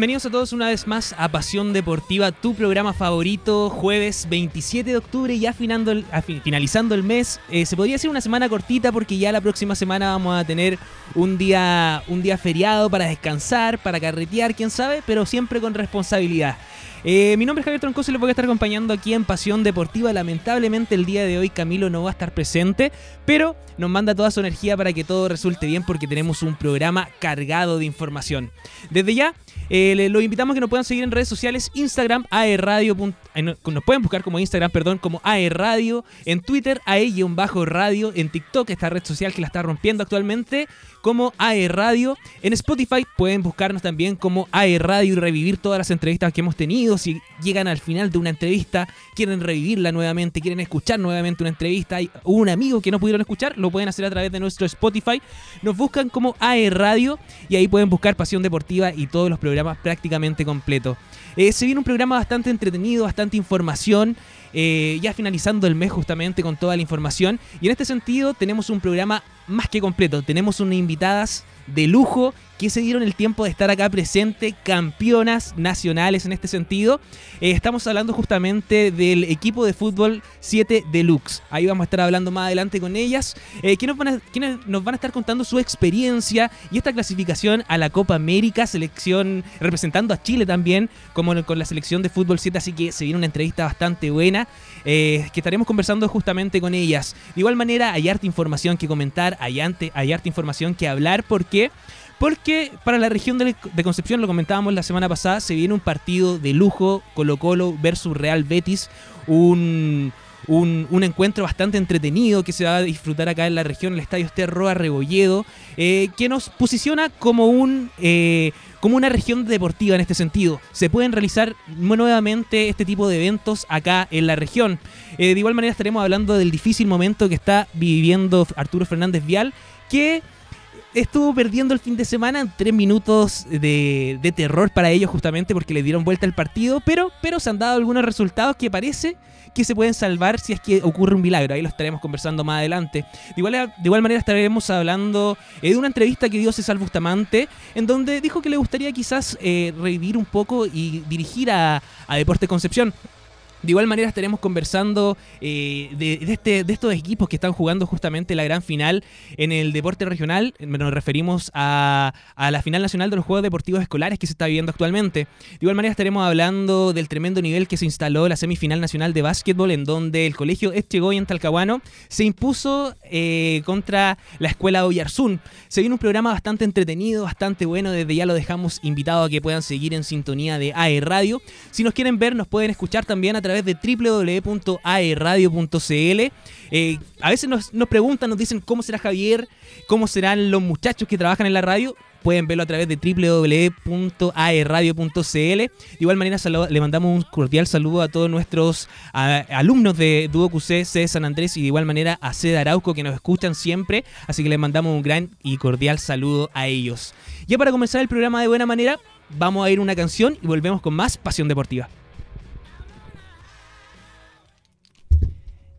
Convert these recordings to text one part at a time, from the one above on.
Bienvenidos a todos una vez más a Pasión Deportiva, tu programa favorito, jueves 27 de octubre, ya finalizando el, finalizando el mes. Eh, se podría decir una semana cortita porque ya la próxima semana vamos a tener un día, un día feriado para descansar, para carretear, quién sabe, pero siempre con responsabilidad. Eh, mi nombre es Javier Troncoso y les voy a estar acompañando aquí en Pasión Deportiva. Lamentablemente el día de hoy Camilo no va a estar presente, pero nos manda toda su energía para que todo resulte bien porque tenemos un programa cargado de información. Desde ya, eh, los invitamos a que nos puedan seguir en redes sociales, Instagram, aerradio. Nos pueden buscar como Instagram, perdón, como aerradio, en Twitter, ae-radio, en TikTok, esta red social que la está rompiendo actualmente, como aerradio. En Spotify pueden buscarnos también como aerradio y revivir todas las entrevistas que hemos tenido. Si llegan al final de una entrevista, quieren revivirla nuevamente, quieren escuchar nuevamente una entrevista, hay un amigo que no pudieron escuchar, lo pueden hacer a través de nuestro Spotify. Nos buscan como aerradio y ahí pueden buscar Pasión Deportiva y todos los programas prácticamente completo. Eh, se viene un programa bastante entretenido, bastante información, eh, ya finalizando el mes justamente con toda la información. Y en este sentido tenemos un programa más que completo. Tenemos unas invitadas de lujo que se dieron el tiempo de estar acá presente, campeonas nacionales en este sentido. Eh, estamos hablando justamente del equipo de fútbol 7 Deluxe. Ahí vamos a estar hablando más adelante con ellas, eh, quienes, nos van a estar contando su experiencia y esta clasificación a la Copa América, selección representando a Chile también, como con la selección de fútbol 7, así que se viene una entrevista bastante buena. Eh, que estaremos conversando justamente con ellas. De igual manera, hay harta información que comentar, hay, hay harta información que hablar, porque porque para la región de, Concepción, lo comentábamos la semana pasada, se viene un partido de lujo, Colo Colo versus Real Betis, un, un, encuentro bastante entretenido que se va a disfrutar acá en la región, el Estadio Esterroa Rebolledo, eh, que nos posiciona como un... Eh, como una región deportiva en este sentido. Se pueden realizar nuevamente este tipo de eventos acá en la región. Eh, de igual manera estaremos hablando del difícil momento que está viviendo Arturo Fernández Vial, que estuvo perdiendo el fin de semana en tres minutos de, terror para ellos justamente porque le dieron vuelta al partido, pero, pero se han dado algunos resultados que parece que se pueden salvar si es que ocurre un milagro. Ahí lo estaremos conversando más adelante. De igual, de igual manera estaremos hablando eh, de una entrevista que dio César Bustamante, en donde dijo que le gustaría quizás eh, revivir un poco y dirigir a, a Deporte Concepción. De igual manera estaremos conversando eh, de, este, de estos equipos que están jugando justamente la gran final en el deporte regional. Nos referimos a, la final nacional de los Juegos Deportivos Escolares que se está viviendo actualmente. De igual manera estaremos hablando del tremendo nivel que se instaló la semifinal nacional de básquetbol en donde el colegio Echegoy en Talcahuano se impuso eh, contra la escuela Oyarzún. Se viene un programa bastante entretenido, bastante bueno. Desde ya lo dejamos invitado a que puedan seguir en sintonía de AE Radio. Si nos quieren ver, nos pueden escuchar también a través través de www.aerradio.cl. Eh, a veces nos, preguntan, nos dicen cómo será Javier, cómo serán los muchachos que trabajan en la radio pueden verlo a través de www.aerradio.cl. De igual manera, le mandamos un cordial saludo a todos nuestros alumnos de Duo QC, C de San Andrés y de igual manera a C de Arauco que nos escuchan siempre. Así que les mandamos un gran y cordial saludo a ellos. Ya para comenzar el programa de buena manera, vamos a ir una canción y volvemos con más Pasión Deportiva.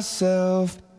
myself.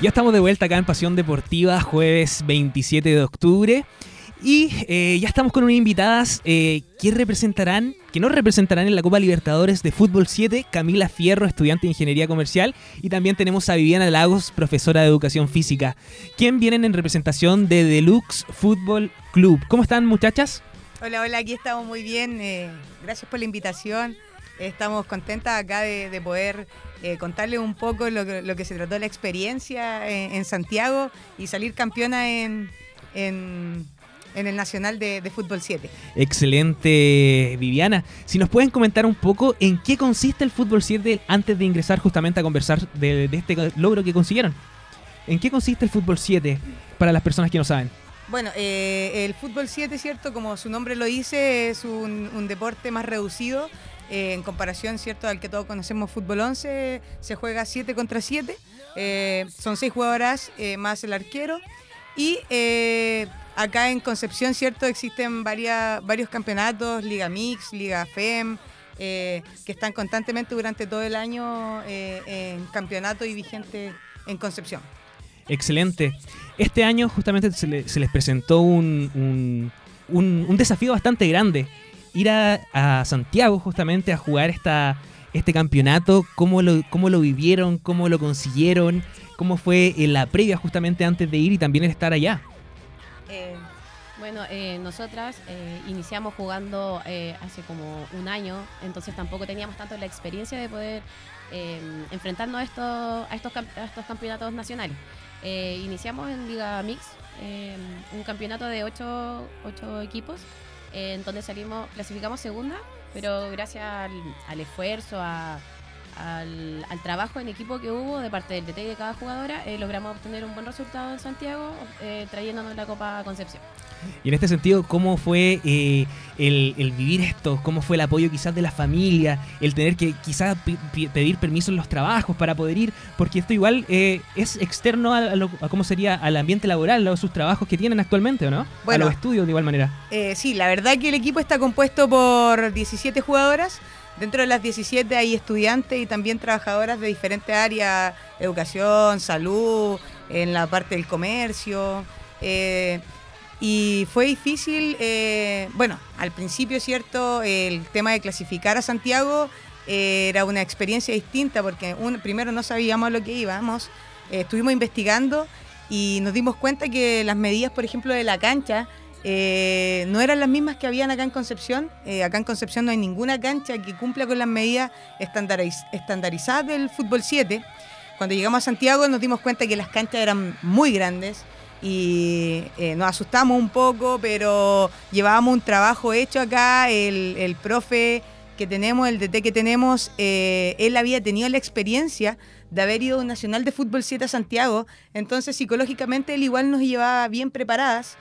Ya estamos de vuelta acá en Pasión Deportiva, jueves 27 de octubre. Y eh, ya estamos con unas invitadas eh, que representarán, que nos representarán en la Copa Libertadores de Fútbol 7, Camila Fierro, estudiante de Ingeniería Comercial, y también tenemos a Viviana Lagos, profesora de Educación Física, quien vienen en representación de Deluxe Fútbol Club. ¿Cómo están muchachas? Hola, hola, aquí estamos muy bien. Eh, gracias por la invitación. Estamos contentas acá de, de poder eh, contarles un poco lo que, lo que, se trató la experiencia en, en Santiago y salir campeona en, en, en el Nacional de, de, Fútbol 7. Excelente, Viviana. Si nos pueden comentar un poco en qué consiste el Fútbol 7 antes de ingresar justamente a conversar de, de este logro que consiguieron. ¿En qué consiste el Fútbol 7 para las personas que no saben? Bueno, eh, el fútbol 7, ¿cierto? Como su nombre lo dice, es un, un deporte más reducido eh, en comparación, ¿cierto? Al que todos conocemos, fútbol 11, se juega 7 contra 7. eh, son 6 jugadoras eh, más el arquero. Y acá en Concepción, ¿cierto? Existen varias, varios campeonatos, Liga Mix, Liga FEM, que están constantemente durante todo el año en campeonato y vigente en Concepción. Excelente. Este año justamente se, le- se les presentó un- un desafío bastante grande. Ir a, Santiago justamente a jugar esta, este campeonato. ¿Cómo lo, ¿Cómo lo vivieron? ¿Cómo lo consiguieron? ¿Cómo fue la previa justamente antes de ir y también el estar allá? Eh, bueno, eh, nosotras eh, iniciamos jugando eh, hace como un año, entonces tampoco teníamos tanto la experiencia de poder enfrentarnos a estos, a, estos, a estos campeonatos nacionales. Iniciamos en Liga Mix, un campeonato de ocho, ocho equipos, en donde salimos, clasificamos segunda, pero gracias al, al esfuerzo, a- al, al trabajo en equipo que hubo de parte del DT y de cada jugadora, eh, logramos obtener un buen resultado en Santiago, eh, trayéndonos la Copa Concepción. Y en este sentido, ¿cómo fue eh, el, el vivir esto? ¿Cómo fue el apoyo quizás de la familia? El tener que quizás pi- pi- pedir permiso en los trabajos para poder ir, porque esto igual eh, es externo a, lo- a cómo sería al ambiente laboral, a sus trabajos que tienen actualmente, ¿o no? Bueno. a los estudios de igual manera. Eh, sí, la verdad que el equipo está compuesto por 17 jugadoras. Dentro de las 17 hay estudiantes y también trabajadoras de diferentes áreas, educación, salud, en la parte del comercio. eh, y fue difícil, eh, bueno, al principio, ¿cierto? El tema de clasificar a Santiago eh, era una experiencia distinta porque primero no sabíamos a lo que íbamos, estuvimos investigando y nos dimos cuenta que las medidas, por ejemplo, de la cancha, eh, no eran las mismas que habían acá en Concepción. Eh, acá en Concepción no hay ninguna cancha que cumpla con las medidas estandariz- estandarizadas del fútbol 7. Cuando llegamos a Santiago nos dimos cuenta que las canchas eran muy grandes y eh, nos asustamos un poco, pero llevábamos un trabajo hecho acá. El, el profe que tenemos, el DT que tenemos, eh, él había tenido la experiencia de haber ido a un Nacional de Fútbol 7 a Santiago, entonces psicológicamente él igual nos llevaba bien preparadas.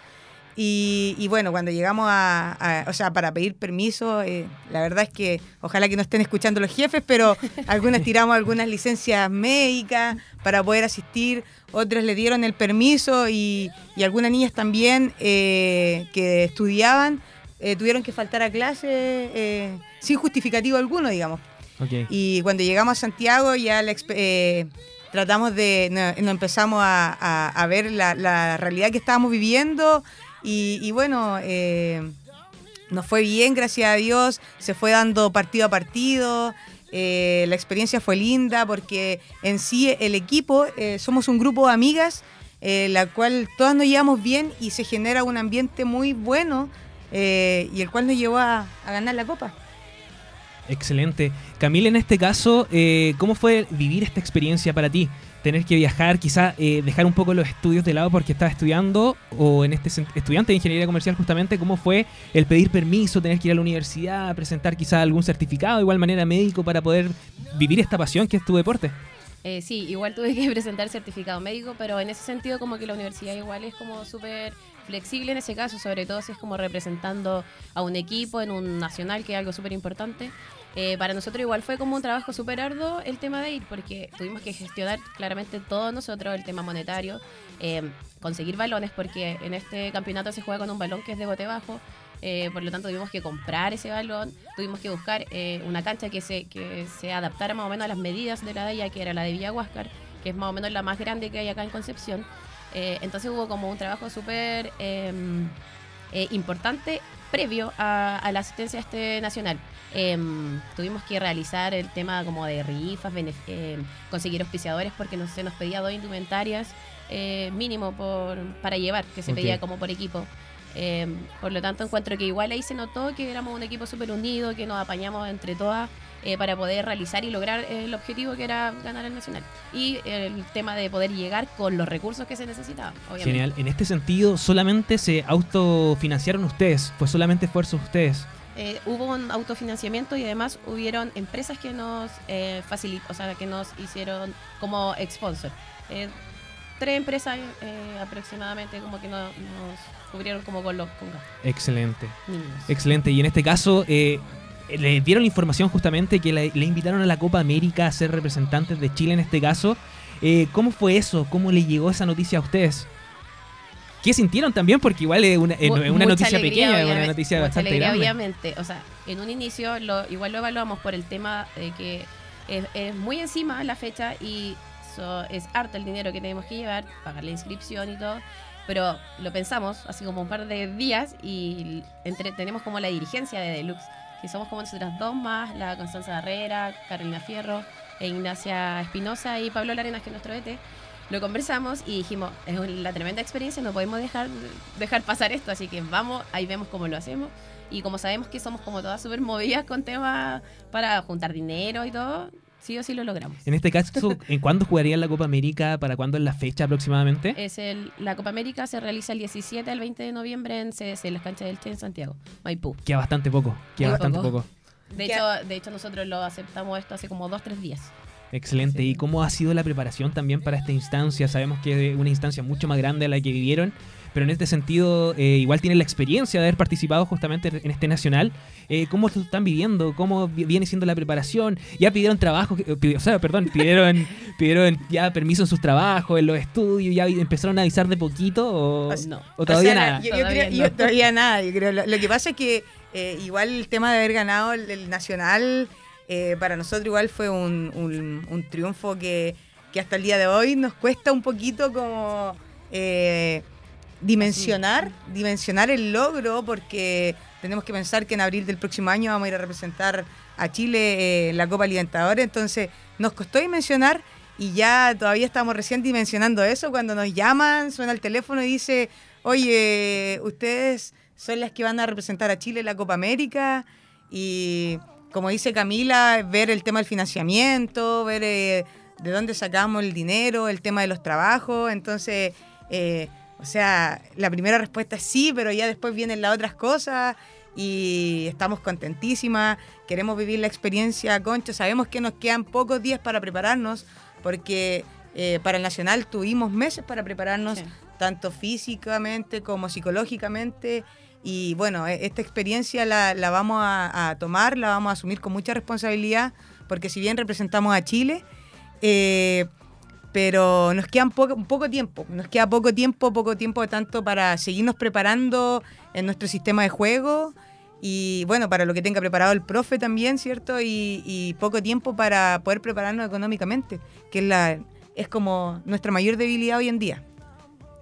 Y, y bueno, cuando llegamos a, a- o sea, para pedir permiso, eh, la verdad es que ojalá que no estén escuchando los jefes, pero algunas tiramos algunas licencias médicas para poder asistir, otras le dieron el permiso y, y algunas niñas también eh, que estudiaban eh, tuvieron que faltar a clase sin justificativo alguno, digamos. Y cuando llegamos a Santiago ya la tratamos de, no- nos empezamos a, a- a ver la, la realidad que estábamos viviendo y, bueno, eh, nos fue bien, gracias a Dios, se fue dando partido a partido. eh, la experiencia fue linda porque en sí el equipo, eh, somos un grupo de amigas, la cual todas nos llevamos bien y se genera un ambiente muy bueno y el cual nos llevó a- ganar la copa. Excelente. Camila, en este caso, ¿cómo fue vivir esta experiencia para ti? Tener que viajar, quizá eh, dejar un poco los estudios de lado porque estaba estudiando, o en este estudiante de ingeniería comercial justamente, ¿cómo fue el pedir permiso, tener que ir a la universidad, presentar quizá algún certificado, de igual manera médico, para poder vivir esta pasión que es tu deporte? Eh, sí, igual tuve que presentar certificado médico, pero en ese sentido como que la universidad igual es como súper flexible en ese caso, sobre todo si es como representando a un equipo en un nacional, que es algo súper importante. Eh, para nosotros igual fue como un trabajo súper arduo el tema de ir, porque tuvimos que gestionar claramente todos nosotros el tema monetario, eh, conseguir balones, porque en este campeonato se juega con un balón que es de bote bajo, eh, por lo tanto tuvimos que comprar ese balón, tuvimos que buscar una cancha que se, que se adaptara más o menos a las medidas de la de ella, que era la de Villa Huáscar, que es más o menos la más grande que hay acá en Concepción. Entonces hubo como un trabajo súper eh, importante previo a, a la asistencia a este nacional. Em, tuvimos que realizar el tema como de rifas, em, conseguir auspiciadores porque no, se nos pedía dos indumentarias eh, mínimo por, para llevar, que se Ok. pedía como por equipo. Em, por lo tanto, encuentro que igual ahí se notó que éramos un equipo súper unido, que nos apañamos entre todas eh, para poder realizar y lograr eh, el objetivo que era ganar el nacional. Y el tema de poder llegar con los recursos que se necesitaban, obviamente. Genial. En este sentido, solamente se autofinanciaron ustedes, fue solamente esfuerzo de ustedes. Eh, hubo un autofinanciamiento y además hubieron empresas que nos eh, facilitó, o sea, que nos hicieron como sponsor. Eh, tres empresas aproximadamente como que no- nos cubrieron como con los con gastos Excelente. Excelente. Y en este caso, eh, le dieron la información justamente que le, le invitaron a la Copa América a ser representantes de Chile en este caso. Eh, ¿Cómo fue eso? ¿Cómo le llegó esa noticia a ustedes? ¿Qué sintieron también? Porque igual es una, noticia alegría, pequeña, es una noticia bastante alegría, grande. obviamente. O sea, en un inicio lo, igual lo evaluamos por el tema de que es, es muy encima la fecha y so- es harto el dinero que tenemos que llevar, pagar la inscripción y todo. Pero lo pensamos así como un par de días y entre, tenemos como la dirigencia de Deluxe, que somos como nosotras dos más, la Constanza Herrera, Carolina Fierro, e Ignacia Espinosa y Pablo Larenas, que es nuestro ET. Lo conversamos y dijimos, es la tremenda experiencia, no podemos dejar, dejar pasar esto, así que vamos, ahí vemos cómo lo hacemos. Y como sabemos que somos como todas súper movidas con temas para juntar dinero y todo, sí o sí lo logramos. En este caso, ¿en cuándo jugarían la Copa América? ¿Para cuándo es la fecha aproximadamente? Es el, la Copa América se realiza el 17 al 20 de noviembre en CDC, en las canchas del Che en Santiago, Maipú. Queda bastante poco. Queda Muy bastante poco. poco. De hecho, de hecho, nosotros lo aceptamos esto hace como dos, tres días. Excelente. Sí. ¿Y cómo ha sido la preparación también para esta instancia? Sabemos que es una instancia mucho más grande a la que vivieron, pero en este sentido eh, igual tienen la experiencia de haber participado justamente en este nacional. Eh, ¿Cómo lo están viviendo? ¿Cómo vi- viene siendo la preparación? ¿Ya pidieron trabajo? pi- O sea, perdón, pidieron, pidieron ya permiso en sus trabajos, en los estudios, ya empezaron a avisar de poquito o, No. todavía O sea, nada. Yo, yo Todavía creo- no. yo todavía nada. Yo creo. Lo, lo que pasa es que eh, igual el tema de haber ganado el, el nacional eh, para nosotros igual fue un, un- un triunfo que, que hasta el día de hoy nos cuesta un poquito como eh, dimensionar, dimensionar el logro porque tenemos que pensar que en abril del próximo año vamos a ir a representar a Chile eh, en la Copa Libertadores, entonces nos costó dimensionar y ya todavía estamos recién dimensionando eso. Cuando nos llaman, suena el teléfono y dice, oye, ustedes son las que van a representar a Chile en la Copa América y como dice Camila, ver el tema del financiamiento, ver eh, de dónde sacamos el dinero, el tema de los trabajos, entonces, eh, o sea, la primera respuesta es sí, pero ya después vienen las otras cosas y estamos contentísimas, queremos vivir la experiencia, Concho, sabemos que nos quedan pocos días para prepararnos, porque eh, para el Nacional tuvimos meses para prepararnos, Sí. tanto físicamente como psicológicamente, y bueno, e- esta experiencia la, la vamos a, a tomar, la vamos a asumir con mucha responsabilidad, porque si bien representamos a Chile, eh, pero nos queda poco, poco tiempo, nos queda poco tiempo, poco tiempo tanto para seguirnos preparando en nuestro sistema de juego y bueno, para lo que tenga preparado el profe también, ¿cierto? Y, poco tiempo para poder prepararnos económicamente, que es, la, es como nuestra mayor debilidad hoy en día.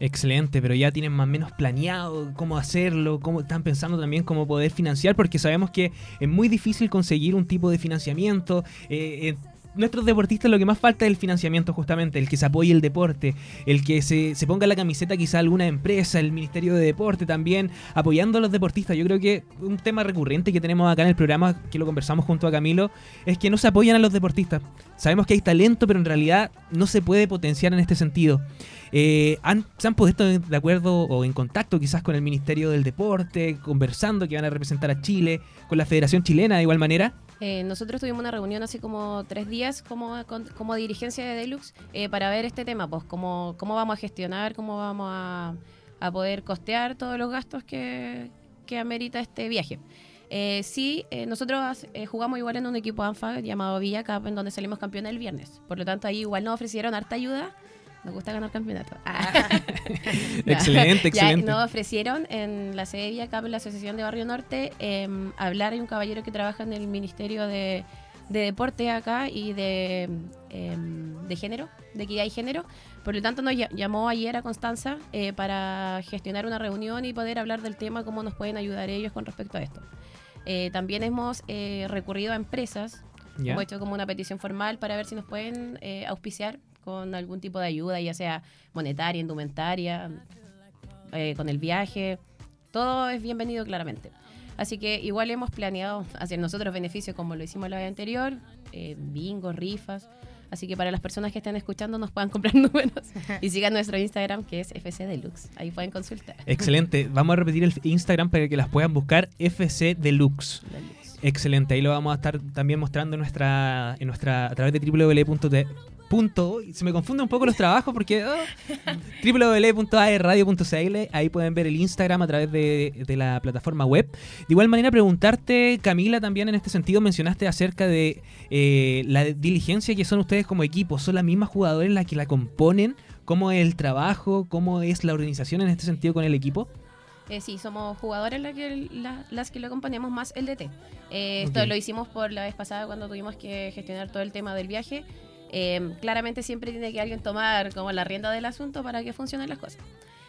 Excelente, pero ya tienen más o menos planeado cómo hacerlo, cómo están pensando también cómo poder financiar, porque sabemos que es muy difícil conseguir un tipo de financiamiento. eh, eh, nuestros deportistas lo que más falta es el financiamiento justamente, el que se apoye el deporte, el que se, se ponga la camiseta quizá alguna empresa, el Ministerio de Deporte también, apoyando a los deportistas. Yo creo que un tema recurrente que tenemos acá en el programa, que lo conversamos junto a Camilo, es que no se apoyan a los deportistas. Sabemos que hay talento, pero en realidad no se puede potenciar en este sentido. Eh, ¿Se han puesto de acuerdo o en contacto quizás con el Ministerio del Deporte, conversando que van a representar a Chile, con la Federación Chilena de igual manera? Eh, nosotros tuvimos una reunión hace como tres días como, como dirigencia de Deluxe eh, para ver este tema, pues cómo, cómo vamos a gestionar, cómo vamos a, a poder costear todos los gastos que, que amerita este viaje. Eh, sí, eh, nosotros eh, jugamos igual en un equipo ANFA llamado Villa Cup, en donde salimos campeones el viernes. Por lo tanto, ahí igual nos ofrecieron harta ayuda. Nos gusta ganar campeonato. Ya. Excelente, Ya, excelente. nos ofrecieron en la sede de Cup, en la Asociación de Barrio Norte, eh, hablar. Hay un caballero que trabaja en el Ministerio de, de Deporte acá y de, eh, de género, de equidad y género. Por lo tanto, nos ll- llamó ayer a Constanza eh, para gestionar una reunión y poder hablar del tema, cómo nos pueden ayudar ellos con respecto a esto. Eh, también hemos eh, recurrido a empresas ¿Ya? Hemos hecho como una petición formal para ver si nos pueden eh, auspiciar con algún tipo de ayuda, ya sea monetaria, indumentaria, eh, con el viaje. Todo es bienvenido claramente. Así que igual hemos planeado hacer nosotros beneficios como lo hicimos la vez anterior, eh, bingo, rifas. Así que para las personas que estén escuchando nos puedan comprar números y sigan nuestro Instagram que es FC Deluxe. Ahí pueden consultar. Excelente. Vamos a repetir el Instagram para que las puedan buscar FC Deluxe. Deluxe. Excelente, ahí lo vamos a estar también mostrando en nuestra, en nuestra a través de www.t punto, se me confunden un poco los trabajos porque oh, www.aerradio.cl ahí pueden ver el Instagram a través de, de la plataforma web. De igual manera preguntarte, Camila, también en este sentido mencionaste acerca de eh, la diligencia que son ustedes como equipo. ¿Son las mismas jugadores las que la componen? ¿Cómo es el trabajo? ¿Cómo es la organización en este sentido con el equipo? Eh, sí, somos jugadores la que- la- las que lo acompañamos más el DT. Eh, esto lo hicimos por la vez pasada cuando tuvimos que gestionar todo el tema del viaje. Eh, claramente siempre tiene que alguien tomar como la rienda del asunto para que funcionen las cosas.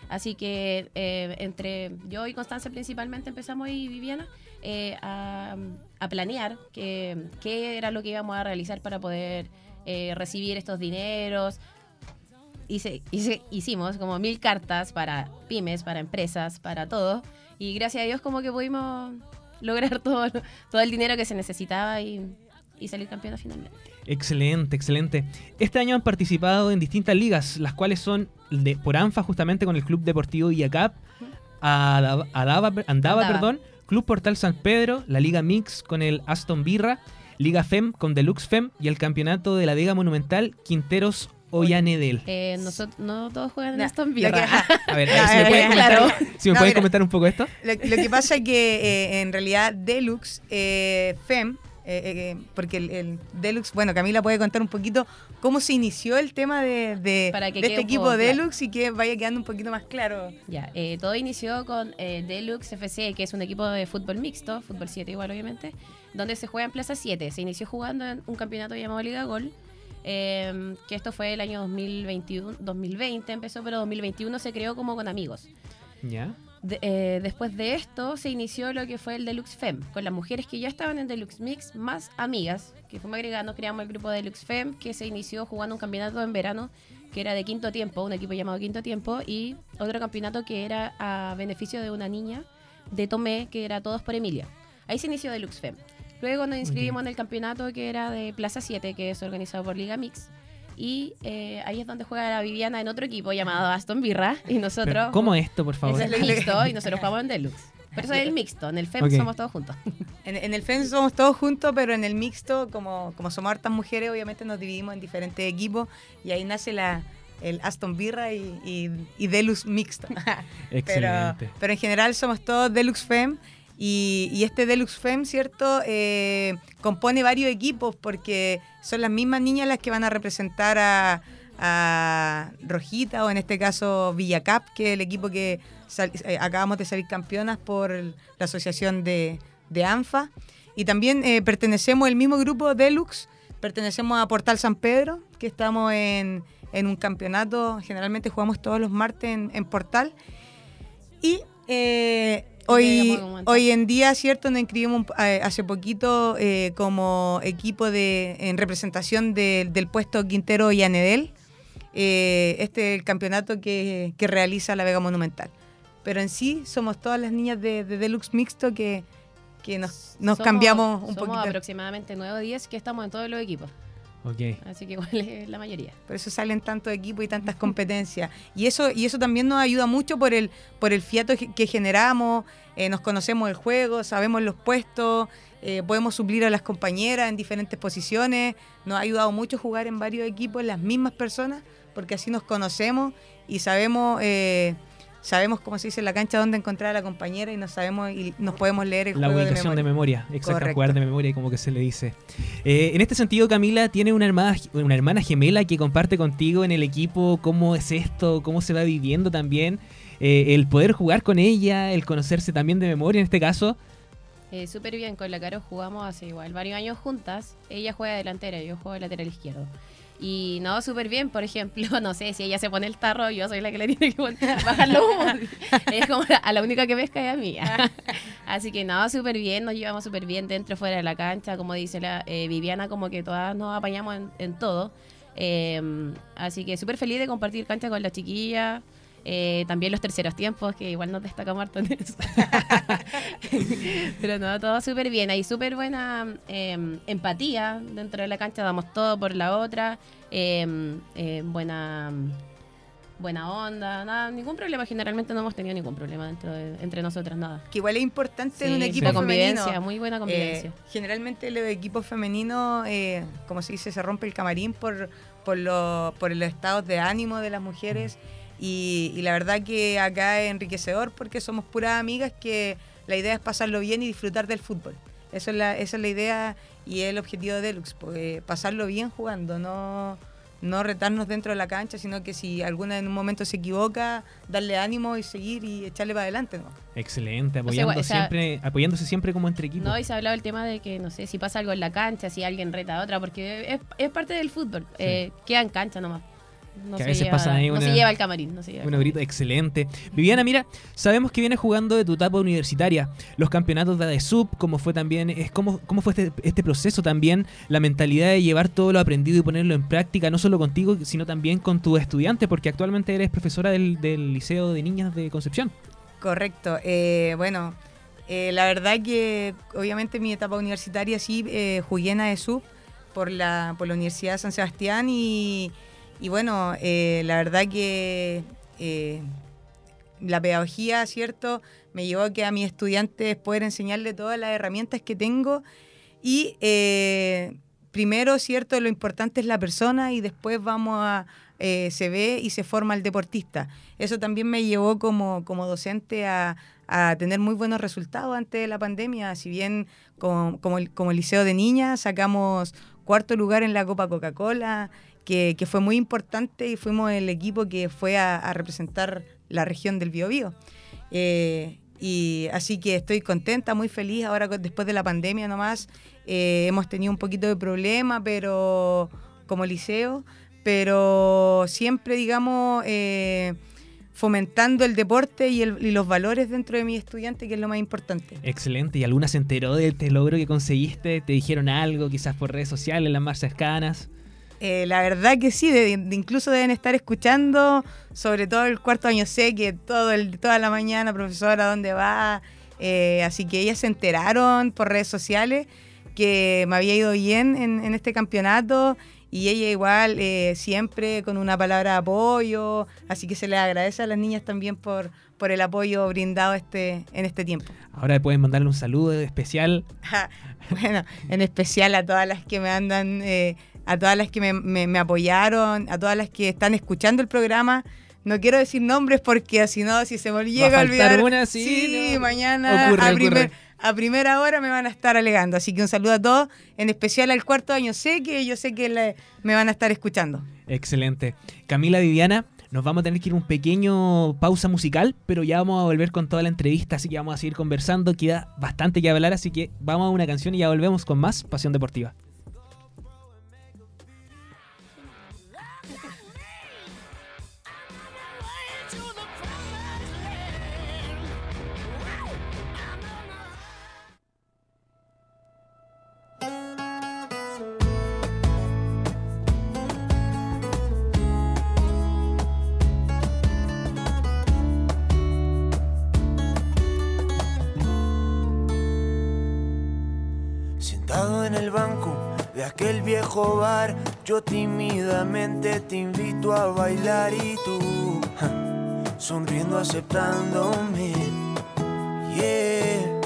Así que eh, entre yo y Constanza principalmente empezamos y Viviana eh, a, a planear qué, qué era lo que íbamos a realizar para poder eh, recibir estos dineros, hice, hice- hicimos como mil cartas para pymes, para empresas, para todo. Y gracias a Dios como que pudimos lograr todo, todo el dinero que se necesitaba y, y salir campeona finalmente. Excelente, excelente. Este año han participado en distintas ligas, las cuales son de, por ANFA justamente con el Club Deportivo Villacap, Adava, Adava- Andava, Andava. perdón, Club Portal San Pedro, la Liga Mix con el Aston Birra, Liga FEM con Deluxe FEM y el campeonato de la Vega Monumental Quinteros Ollanedel. Eh, nosotros, no todos juegan en No, Aston lo que- Villa. A ver, a ver si me pueden comentar, claro. si me No, pueden mira. comentar un poco esto. Lo, lo que pasa es que eh, en realidad Deluxe, eh, FEM, eh, eh, porque el, el Deluxe, bueno, Camila puede contar un poquito cómo se inició el tema de, de- Para que de quede este equipo claro. Deluxe y que vaya quedando un poquito más claro. Ya, eh, todo inició con eh, Deluxe FC, que es un equipo de fútbol mixto, fútbol 7 igual obviamente, donde se juega en Plaza 7. Se inició jugando en un campeonato llamado Liga Gol, eh, que esto fue el año 2021, 2020 empezó, pero 2021 se creó como con amigos. ¿Ya? De- eh, después de esto se inició lo que fue el Deluxe Fem, con las mujeres que ya estaban en Deluxe Mix, más amigas, que fuimos agregando, creamos el grupo Deluxe Fem, que se inició jugando un campeonato en verano, que era de quinto tiempo, un equipo llamado Quinto Tiempo, y otro campeonato que era a beneficio de una niña de Tomé, que era Todos por Emilia. Ahí se inició Deluxe Fem. Luego nos inscribimos en el campeonato que era de Plaza 7, que es organizado por Liga Mix. Y eh, ahí es donde juega la Viviana en otro equipo llamado Aston Birra. Y nosotros. Pero, ¿Cómo esto, por favor? Es el mixto y nosotros jugamos en Deluxe. Por eso es el mixto. En el FEM Ok. somos todos juntos. En, en el FEM somos todos juntos, pero en el mixto, como, como somos hartas mujeres, obviamente nos dividimos en diferentes equipos y ahí nace la, el Aston Birra y, y, y Deluxe mixto. pero, Excelente. pero en general somos todos Deluxe FEM y, y este Deluxe FEM, ¿cierto? Eh, compone varios equipos porque son las mismas niñas las que van a representar a, a Rojita o en este caso Villacap, que es el equipo que sal- eh, acabamos de salir campeonas por la asociación de, de ANFA. Y también eh, pertenecemos al mismo grupo Deluxe, pertenecemos a Portal San Pedro, que estamos en, en un campeonato, generalmente jugamos todos los martes en, en Portal. Y eh, hoy, hoy en día, ¿cierto? Nos inscribimos eh, hace poquito eh, como equipo de, en representación de- del puesto Quintero y Anedel. Eh, este es el campeonato que, que realiza la Vega Monumental. Pero en sí somos todas las niñas de, de Deluxe Mixto que, que nos, nos Somos- cambiamos un somos poquito. aproximadamente 9 o 10 que estamos en todos los equipos. Así que igual es la mayoría. Por eso salen tantos equipos y tantas competencias. Y eso, y eso también nos ayuda mucho por el, por el fiato que- que generamos, eh, nos conocemos el juego, sabemos los puestos, eh, podemos suplir a las compañeras en diferentes posiciones. Nos ha ayudado mucho jugar en varios equipos, las mismas personas, porque así nos conocemos y sabemos, eh, sabemos cómo se dice en la cancha dónde encontrar a la compañera y nos sabemos y nos podemos leer el La juego ubicación de de memoria. memoria, exacto, Correcto. jugar de memoria, como que se le dice. Eh, en este sentido, Camila tiene una hermana, una hermana gemela que comparte contigo en el equipo. ¿Cómo es esto? ¿Cómo se va viviendo también? Eh, el poder jugar con ella, el conocerse también de memoria en este caso. Eh, Súper bien, con la Caro jugamos hace igual varios años juntas. Ella juega delantera, yo juego de lateral izquierdo. Y no, súper bien, por ejemplo, no sé, si ella se pone el tarro, yo soy la que le tiene que bajar los humos. Es como a la única que pesca es a mí. Así que no, súper bien, nos llevamos súper bien dentro, fuera de la cancha, como dice la eh, Viviana, como que todas nos apañamos en, en todo. Eh, así que súper feliz de compartir cancha con la chiquilla. Eh, también los terceros tiempos, que igual nos destacamos harto en eso. Pero no, todo súper bien. Hay súper buena eh, empatía dentro de la cancha, damos todo por la otra. eh, eh, buena buena onda, nada, ningún problema. Generalmente no hemos tenido ningún problema dentro de, entre nosotras, nada. Que igual es importante en un Sí, equipo convivencia, femenino. muy buena convivencia. Eh, generalmente los equipos femeninos, eh, como se dice, se rompe el camarín por, por, los por los estados de ánimo de las mujeres. Y, y la verdad que acá es enriquecedor porque somos puras amigas que la idea es pasarlo bien y disfrutar del fútbol. Eso es la, esa es la idea y es el objetivo de Deluxe, porque pasarlo bien jugando, no, no retarnos dentro de la cancha, sino que si alguna en un momento se equivoca, darle ánimo y seguir y echarle para adelante. ¿no? Excelente, O sea, apoyando o sea- siempre, apoyándose siempre como entre equipos. No, y se ha hablado el tema de que, no sé, si pasa algo en la cancha, si alguien reta a otra, porque es, es parte del fútbol. Eh, queda en cancha nomás. No, Que a veces lleva, pasa ahí no se una- lleva el camarín. No se lleva el Un grito excelente. Viviana, mira, sabemos que vienes jugando de tu etapa universitaria, los campeonatos de ADESUB, cómo fue también, es cómo, cómo fue este, este proceso también, la mentalidad de llevar todo lo aprendido y ponerlo en práctica, no solo contigo, sino también con tus estudiantes, porque actualmente eres profesora del, del Liceo de Niñas de Concepción. Correcto. Eh, bueno, eh, la verdad que obviamente mi etapa universitaria sí eh, jugué en AESUB por la, por la Universidad de San Sebastián y, y bueno, eh, la verdad que eh, la pedagogía, ¿cierto? Me llevó a que a mis estudiantes poder enseñarle todas las herramientas que tengo y eh, primero, ¿cierto? Lo importante es la persona y después vamos a, se ve y se forma el deportista. Eso también me llevó como, como docente a, tener muy buenos resultados antes de la pandemia. Si bien como, como, como Liceo de Niñas sacamos cuarto lugar en la Copa Coca-Cola, que, que fue muy importante y fuimos el equipo que fue a, a representar la región del Biobío. Eh, y así que estoy contenta, muy feliz. Ahora después de la pandemia nomás eh, hemos tenido un poquito de problema, pero como liceo, pero siempre digamos eh, fomentando el deporte y, el- y los valores dentro de mis estudiantes, que es lo más importante. Excelente. ¿Y alguna se enteró de este logro que conseguiste? ¿Te dijeron algo, quizás por redes sociales, las más cercanas? Eh, la verdad que sí, de- de- incluso deben estar escuchando, sobre todo el cuarto año C, que todo el, toda la mañana, profesora, ¿dónde va? Eh, así que ellas se enteraron por redes sociales que me había ido bien en, en este campeonato y ella igual eh, siempre con una palabra de apoyo, así que se les agradece a las niñas también por, por el apoyo brindado este, en este tiempo. Ahora pueden mandarle un saludo especial. bueno, en especial a todas las que me andan, eh, a todas las que me, me- me apoyaron, a todas las que están escuchando el programa. No quiero decir nombres porque si no, si se me llega a faltar olvidar. una, sí, no. mañana Ocurre, a, primer- a primera hora me van a estar alegando. Así que un saludo a todos, en especial al cuarto año. Sé que yo sé que le- me van a estar escuchando. Excelente. Camila Viviana, nos vamos a tener que ir a un pequeño pausa musical, pero ya vamos a volver con toda la entrevista, así que vamos a seguir conversando. Queda bastante que hablar, así que vamos a una canción y ya volvemos con más Pasión Deportiva. Viejo bar, yo tímidamente te invito a bailar y tú, sonriendo aceptándome. Yeah.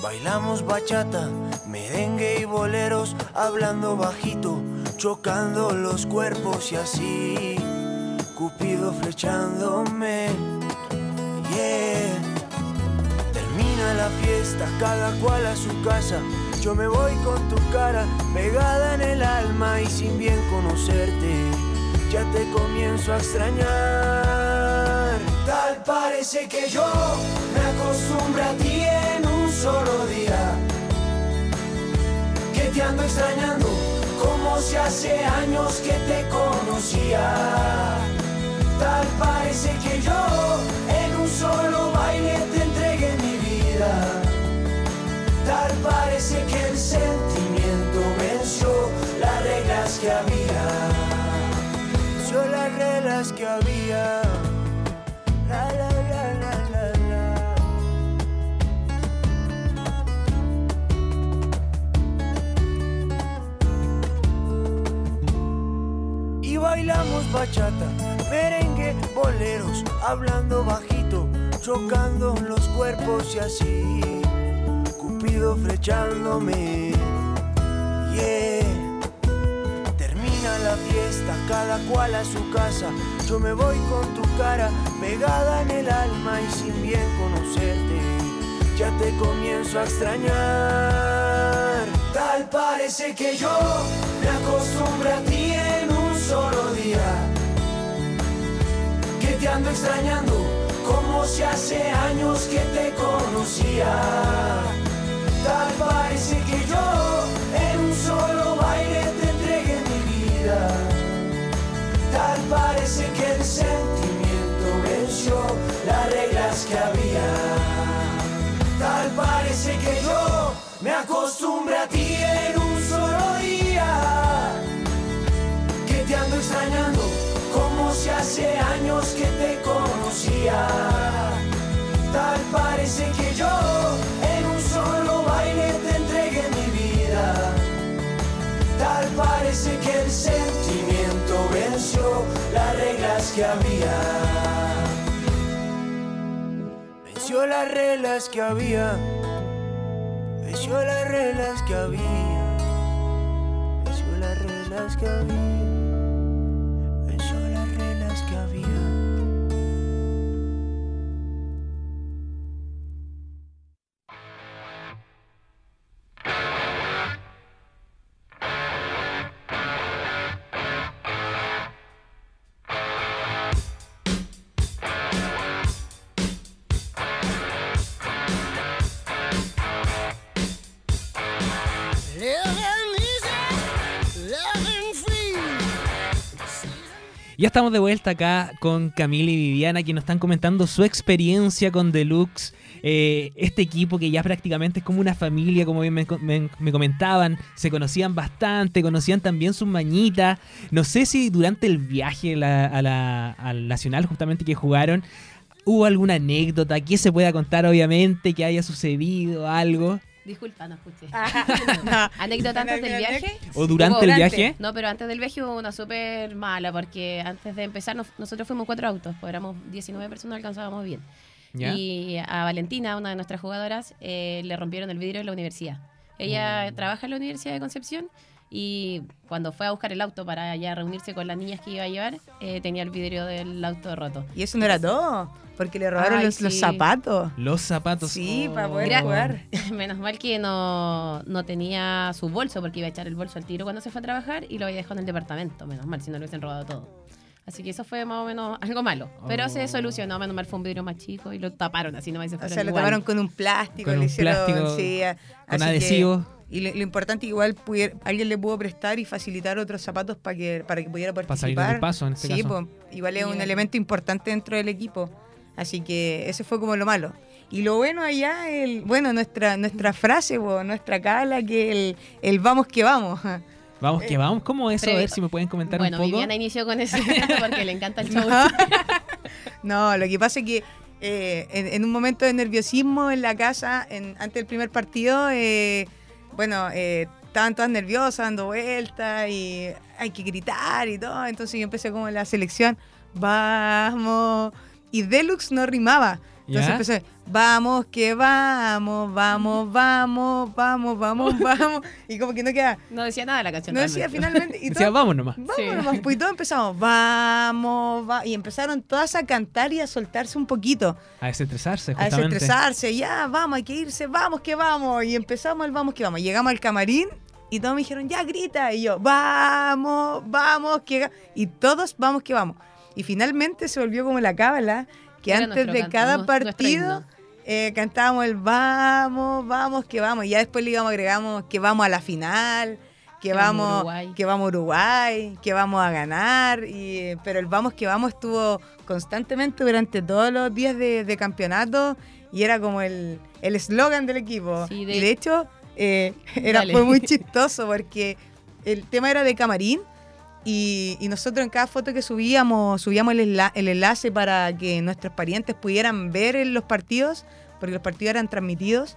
Bailamos bachata, merengue y boleros, hablando bajito, chocando los cuerpos y así, Cupido flechándome. Yeah. Termina la fiesta, cada cual a su casa. Yo me voy con tu cara pegada en el alma y sin bien conocerte, ya te comienzo a extrañar. Tal parece que yo me acostumbro a ti en un solo día. Que te ando extrañando como si hace años que te conocía. Tal parece que yo que había. La, la, la, la, la, la. y bailamos bachata, merengue, boleros, hablando bajito, chocando los cuerpos y así, Cupido flechándome. Yeah. La fiesta, cada cual a su casa. Yo me voy con tu cara pegada en el alma y sin bien conocerte, ya te comienzo a extrañar. Tal parece que yo me acostumbré a ti en un solo día que te ando extrañando como si hace años que te conocía. Tal parece que yo parece que el sentimiento venció las reglas que había. Tal parece que yo me acostumbré a ti en un solo día que te ando extrañando como si hace años que te conocía. Tal parece que yo en un solo baile te entregué mi vida. Tal parece que el sentimiento que había. Venció las reglas que había. Venció las reglas que había. Venció las reglas que había. Venció las reglas que había. Ya estamos de vuelta acá con Camila y Viviana, que nos están comentando su experiencia con Deluxe. eh, este equipo que ya prácticamente es como una familia, como bien me, co- me- me comentaban, se conocían bastante, conocían también sus mañitas. No sé si durante el viaje a la- al Nacional, justamente que jugaron, hubo alguna anécdota que se pueda contar, obviamente, que haya sucedido algo. Disculpa, no escuché. No. ¿Anécdota antes del viaje? O durante el viaje. No, pero antes del viaje hubo una súper mala, porque antes de empezar nos- nosotros fuimos cuatro autos, pues éramos 19 personas, alcanzábamos bien. ¿Ya? Y a Valentina, una de nuestras jugadoras, eh, le rompieron el vidrio en la universidad. Ella Oh. trabaja en la Universidad de Concepción y cuando fue a buscar el auto para ya reunirse con las niñas que iba a llevar, eh, tenía el vidrio del auto roto. Y eso no era todo, porque le robaron Ay, los, zapatos. Los zapatos. Sí, oh. para poder Gra- jugar. Menos mal que no, no tenía su bolso, porque iba a echar el bolso al tiro cuando se fue a trabajar y lo había dejado en el departamento. Menos mal, si no lo hubiesen robado todo. Así que eso fue más o menos algo malo. Pero Oh. se solucionó, menos mal fue un vidrio más chico y lo taparon así nomás se O sea, lo igual. tomaron con un plástico, Con le un hicieron. plástico, sí, con así que- adhesivo. y lo, lo importante igual alguien le pudo prestar y facilitar otros zapatos para que para que pudiera Para participar. salir del paso, en este sí, caso. po, igual es un elemento importante dentro del equipo. Así que ese fue como lo malo. Y lo bueno allá, el, bueno, nuestra nuestra frase, po, nuestra cala, que el, el vamos que vamos. Vamos que vamos. ¿Cómo eso? A ver si me pueden comentar Bueno, un poco. Viviana inició con ese porque le encanta el show. No, No, lo que pasa es que eh, en, en un momento de nerviosismo en la casa, en- antes del primer partido, eh, bueno, eh, estaban todas nerviosas, dando vueltas y hay que gritar y todo. Entonces yo empecé como la selección, vamos. Y Deluxe no rimaba. Entonces ¿Ya? empecé, vamos, que vamos, vamos, vamos, vamos, vamos, vamos. Y como que no queda. No decía nada la canción. No decía realmente. finalmente. Y Decía, todo- vamos nomás. Vamos Sí. nomás, pues y todos empezamos, vamos, va-". y empezaron todas a cantar y a soltarse un poquito, A desestresarse, a justamente. desestresarse, ya, vamos, hay que irse, vamos que vamos, y empezamos el vamos que vamos, llegamos al camarín y todos me dijeron, ya grita, y yo, vamos, vamos, que ga-". y todos vamos que vamos, y finalmente se volvió como la cábala, que Era antes de cada partido eh, cantábamos el vamos, vamos, que vamos, y ya después le íbamos agregamos que vamos a la final, que Que vamos a vamos, Uruguay. que vamos a Uruguay, que vamos a ganar, y, pero el vamos que vamos estuvo constantemente durante todos los días de, de campeonato y era como el el eslogan del equipo. Sí, de- Y de hecho eh, era, Dale. fue muy chistoso porque el tema era de camarín y, nosotros en cada foto que subíamos, subíamos el, el enlace para que nuestros parientes pudieran ver los partidos, porque los partidos eran transmitidos.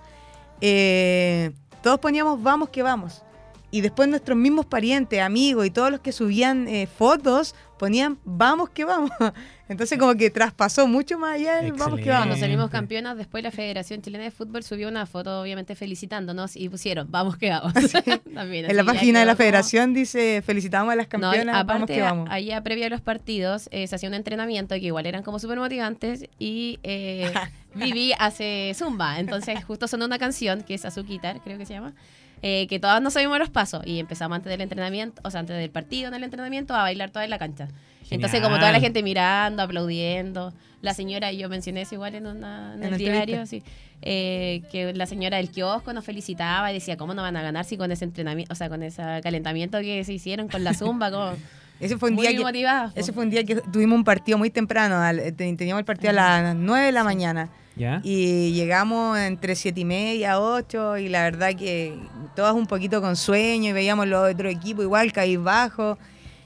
eh, todos poníamos vamos que vamos. Y después nuestros mismos parientes, amigos y todos los que subían eh, fotos ponían vamos que vamos. Entonces como que traspasó mucho más allá del vamos que vamos. Cuando salimos campeonas, después la Federación Chilena de Fútbol subió una foto, obviamente felicitándonos y pusieron, vamos que vamos. También, En la página de la como- federación dice felicitamos a las No, campeonas, vamos que vamos. allá previo a los partidos eh, se hacía un entrenamiento que igual eran como súper motivantes y eh, Vivi hace zumba. Entonces justo sonó una canción que es Azuquitar, creo que se llama, eh, que todas no sabíamos los pasos y empezamos antes del entrenamiento, o sea, antes del partido en el entrenamiento a bailar toda en la cancha. Entonces como toda la Genial. gente mirando, aplaudiendo, la señora, yo mencioné eso igual en, una, en En el diario, sí, eh, que la señora del kiosco nos felicitaba y decía, ¿cómo no van a ganar si con ese entrenamiento, o sea, con ese calentamiento que se hicieron con la zumba? Como, Ese fue un muy día que ese fue un día que tuvimos un partido muy temprano, al- eh, te- teníamos el partido a las 9 de la mañana. ¿Ya? Y llegamos entre siete y media, 8, y la verdad que todas un poquito con sueño, y veíamos los otros equipos igual, bajo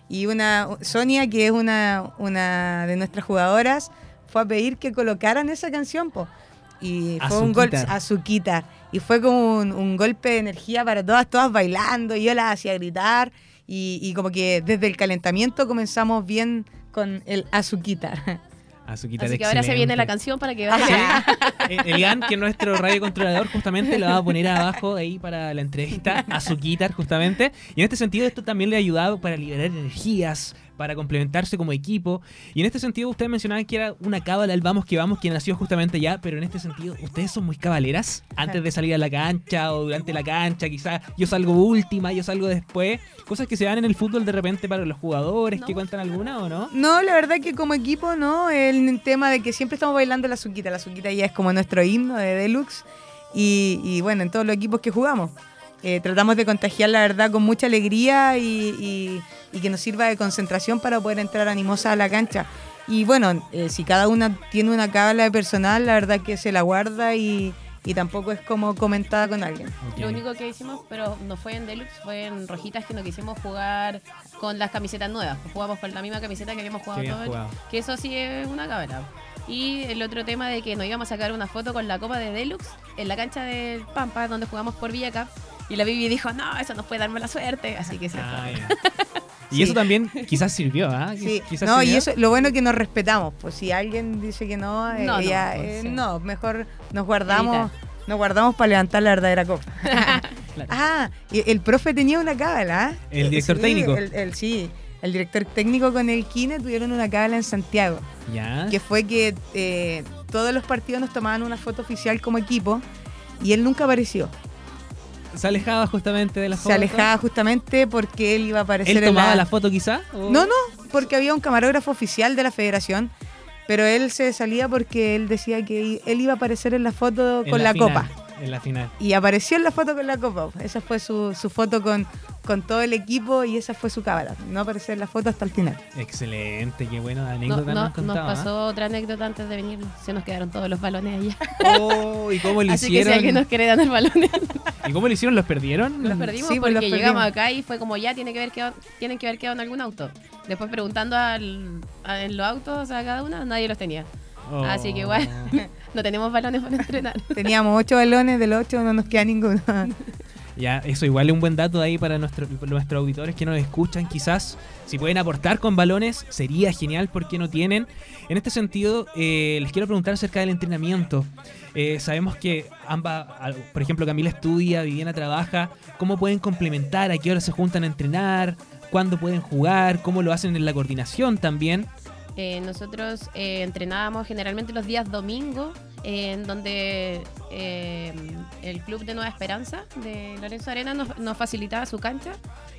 Y una Sonia, que es una, una de nuestras jugadoras, fue a pedir que colocaran esa canción, po. Y fue un gol Azuquita. Azuquita. Y fue como un, un golpe de energía para todas, todas bailando, y yo las hacía gritar. Y, y como que desde el calentamiento comenzamos bien con el Azuquita. Azuquita Así de que ahora se viene la canción para que. Eh, Elian, que es nuestro radiocontrolador, justamente lo va a poner abajo ahí para la entrevista a su guitar, justamente. Y en este sentido, esto también le ha ayudado para liberar energías, para complementarse como equipo. Y en este sentido, ustedes mencionaban que era una cábala, el vamos que vamos, que nació justamente ya, pero en este sentido, ¿ustedes son muy cabaleras? Antes de salir a la cancha o durante la cancha, quizás yo salgo última, yo salgo después. Cosas que se dan en el fútbol de repente para los jugadores, No. que cuentan alguna o no? No, la verdad que como equipo no, el tema de que siempre estamos bailando la suquita, la suquita ya es como nuestro himno de Deluxe y, y bueno, en todos los equipos que jugamos. Eh, tratamos de contagiar la verdad con mucha alegría y, y- y que nos sirva de concentración para poder entrar animosa a la cancha. Y bueno, eh, si cada una tiene una cábala de personal, la verdad que se la guarda y, y tampoco es como comentada con alguien. Lo único que hicimos, pero no fue en Deluxe, fue en Rojitas que no quisimos jugar con las camisetas nuevas. Jugamos con la misma camiseta que habíamos jugado Que todo habían el- jugado. Que eso sí es una cabra. Y el otro tema de que nos íbamos a sacar una foto con la Copa de Deluxe en la cancha del Pampa, donde jugamos por Villa Cup. Y la Bibi dijo, no, eso nos puede dar mala suerte. Así que se Ah, fue. ya. Y Sí. eso también quizás sirvió, ¿ah? Sí, Quizás no, y eso, lo bueno es que nos respetamos. Pues si alguien dice que no, eh, No, no, ella, pues, eh, sí. no, mejor nos guardamos, nos guardamos para levantar la verdadera copa. Claro. ah, y el profe tenía una cábala. ¿ah? El director técnico. el- el- sí, el director técnico con el Kine tuvieron una cábala en Santiago, Ya. que fue que eh, todos los partidos nos tomaban una foto oficial como equipo y él nunca apareció. Se alejaba justamente de la foto. Se alejaba justamente porque él iba a aparecer ¿Él en tomaba la... la foto quizá? o- No, no, porque había un camarógrafo oficial de la federación, pero él se salía porque él decía que él iba a aparecer en la foto En con la, copa. En la final. Y apareció en la foto con la copa. Esa fue su, su foto con, con todo el equipo y esa fue su cámara. No apareció en la foto hasta el final. Excelente, qué buena No, anécdota no, nos nos contaba. pasó otra anécdota antes de venir. Se nos quedaron todos los balones allá. Oh, ¿y cómo lo Así que si hicieron? alguien nos quiere dar balones, ¿Y cómo lo hicieron? ¿Los perdieron? los perdimos Sí, pues porque los llegamos perdimos. acá y fue como ya tiene que haber quedado, tienen que haber quedado en algún auto. Después preguntando al, a- en los autos a cada una, nadie los tenía. Oh. Así que igual no tenemos balones para entrenar. Teníamos ocho balones, de los ocho no nos queda ninguno. Ya, eso igual es un buen dato ahí para nuestro- nuestros auditores que nos escuchan. Quizás, si pueden aportar con balones, sería genial porque no tienen. En este sentido, eh, les quiero preguntar acerca del entrenamiento. Eh, sabemos que ambas, por ejemplo, Camila estudia, Viviana trabaja. ¿Cómo pueden complementar? ¿A qué hora se juntan a entrenar? ¿Cuándo pueden jugar? ¿Cómo lo hacen en la coordinación también? Eh, nosotros eh, entrenábamos generalmente los días domingos, eh, en donde eh, el Club de Nueva Esperanza de Lorenzo Arena nos, nos facilitaba su cancha,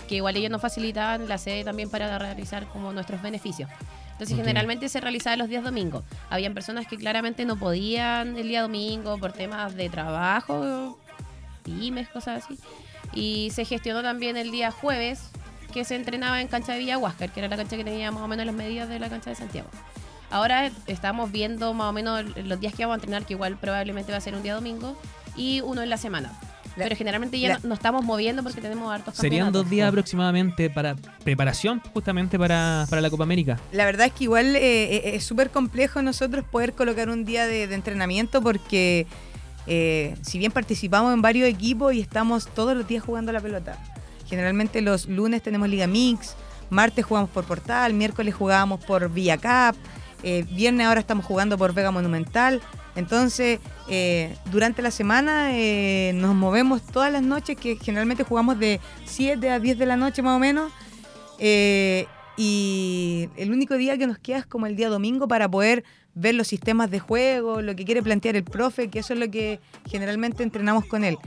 que igual ellos nos facilitaban la sede también para realizar como nuestros beneficios. Entonces generalmente se realizaba los días domingos. Habían personas que claramente no podían el día domingo por temas de trabajo, pymes, cosas así. Y se gestionó también el día jueves, que se entrenaba en cancha de Villa Huáscar, que era la cancha que tenía más o menos las medidas de la cancha de Santiago. Ahora estamos viendo más o menos los días que vamos a entrenar, que igual probablemente va a ser un día domingo, y uno en la semana. La- Pero generalmente ya la- no- nos estamos moviendo porque tenemos hartos Serían dos días aproximadamente para preparación justamente para, para la Copa América. La verdad es que igual eh, eh, es súper complejo nosotros poder colocar un día de, de entrenamiento porque eh, si bien participamos en varios equipos y estamos todos los días jugando a la pelota. Generalmente los lunes tenemos Liga Mix, martes jugamos por Portal, miércoles jugábamos por Villa Cap, eh, viernes ahora estamos jugando por Vega Monumental. Entonces, eh, durante la semana eh, nos movemos todas las noches, que generalmente jugamos de 7 a 10 de la noche más o menos. Eh, y el único día que nos queda es como el día domingo para poder ver los sistemas de juego, lo que quiere plantear el profe, que eso es lo que generalmente entrenamos con él.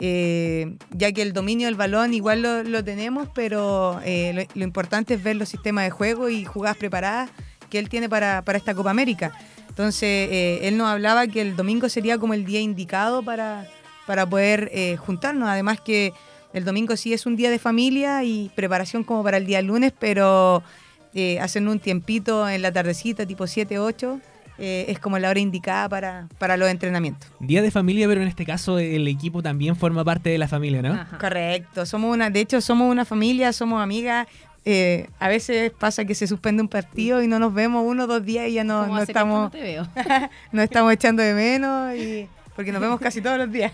Eh, ya que el dominio del balón igual lo, lo tenemos, pero eh, lo, importante es ver los sistemas de juego y jugadas preparadas que él tiene para, para esta Copa América. Entonces, eh, él nos hablaba que el domingo sería como el día indicado para, para poder juntarnos. Además que el domingo sí es un día de familia y preparación como para el día lunes, pero hacen un tiempito en la tardecita, tipo 7, 8, eh, es como la hora indicada para, para los entrenamientos. Día de familia, pero en este caso el equipo también forma parte de la familia, ¿no? Ajá. Correcto, somos una, de hecho somos una familia, somos amigas. Eh, a veces pasa que se suspende un partido y no nos vemos uno o dos días y ya no, no estamos, no te veo. nos estamos echando de menos y porque nos vemos casi todos los días.